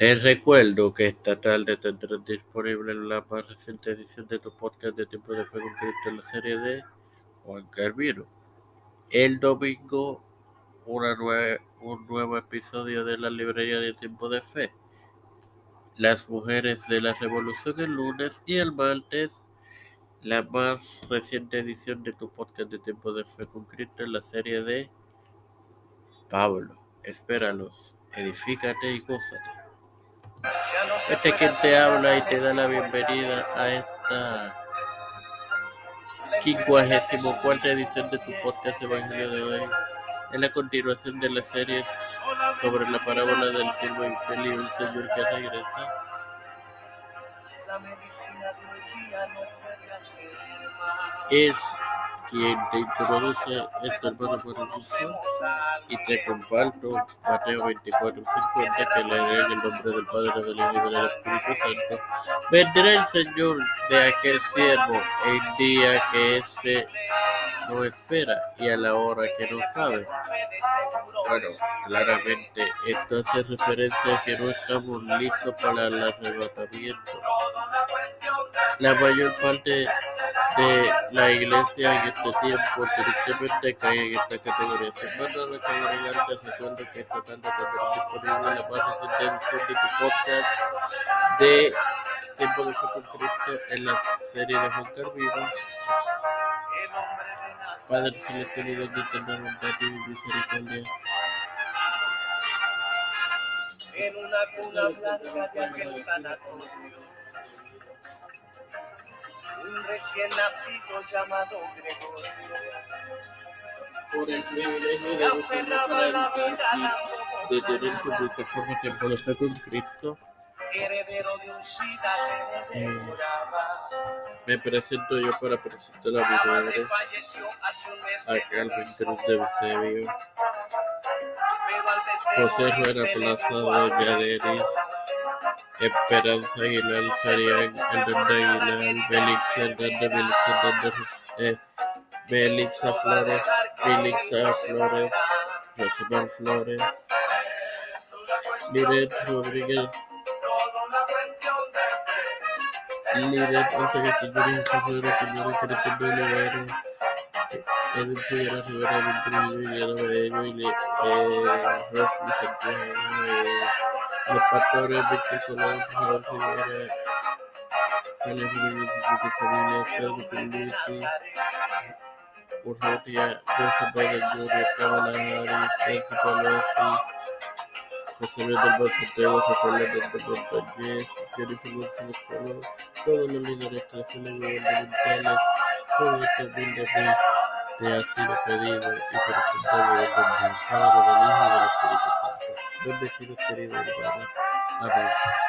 Te recuerdo que esta tarde tendrás disponible la más reciente edición de tu podcast de Tiempo de Fe con Cristo en la serie de Juan Carvino. El domingo, una nue- un nuevo episodio de la librería de Tiempo de Fe. Las mujeres de la revolución el lunes y el martes, la más reciente edición de tu podcast de Tiempo de Fe con Cristo en la serie de Pablo. Espéralos, edifícate y gózate. Este es quien te habla y te da la bienvenida a esta 54 edición de tu podcast Evangelio de hoy. Es la continuación de la serie sobre la parábola del siervo infiel y un señor que regresa. Es quien te introduce esto, hermano maravilloso, y te comparto Mateo 24, 50, que leeré en el nombre del Padre, del Hijo y del Espíritu Santo. Vendrá el Señor de aquel siervo el día que éste no espera y a la hora que no sabe. Bueno, claramente esto hace referencia a que no estamos listos para el arrebatamiento. La mayor parte de la iglesia en este tiempo tristemente cae en esta categoría. Nada que agregar, te recuerdo que esta tarde tendrás disponible la edición de tu podcast de Tiempo de Cristo en la serie de Juan Carvino. Padre y donde tener bondad y misericordia. en una cuna blanca de aquel sanatorio. Un recién nacido llamado Gregorio por el privilegio de gozar a la vida, de tener tu plataforma Tiempo de Fe con Cristo. Heredero de un SIDA que devoraba. Me presento yo para presentar a mi La mes a Cristo, Cruz de Eusebio, José Rueda Plaza, Doña Denis. Esperanza Aguilar, Farián, Hernández Aguilar, Bélix Hernández, Bélix Hernández, eh, Belixa Flores, Belixa Flores, Rosemar Flores, Liret Rodríguez, Liret Ortega Quiñones, José Vera Quiñones, Cristian de Olivero, Edwin Figueroa Rivera, Edwin Trujillo, Guillermo y eh, Rosly Santiago, eh, los pastores Víctor Colón, Raúl Rivera, Rodríguez y su familia, Pedro Puglisi, Urrutia, Biden Jr., Kamala Harris, Nancy Pelosi, José Luis del Santiago, José Hernández Montañez, Jennifer González Colón, todos los líderes eclesiales gubernamentales, todo este humilde rey te ha sido pedido y presentado nombre del Padre, del Hijo del Espíritu Santo. Bendecidos queridos hermanos. Amén.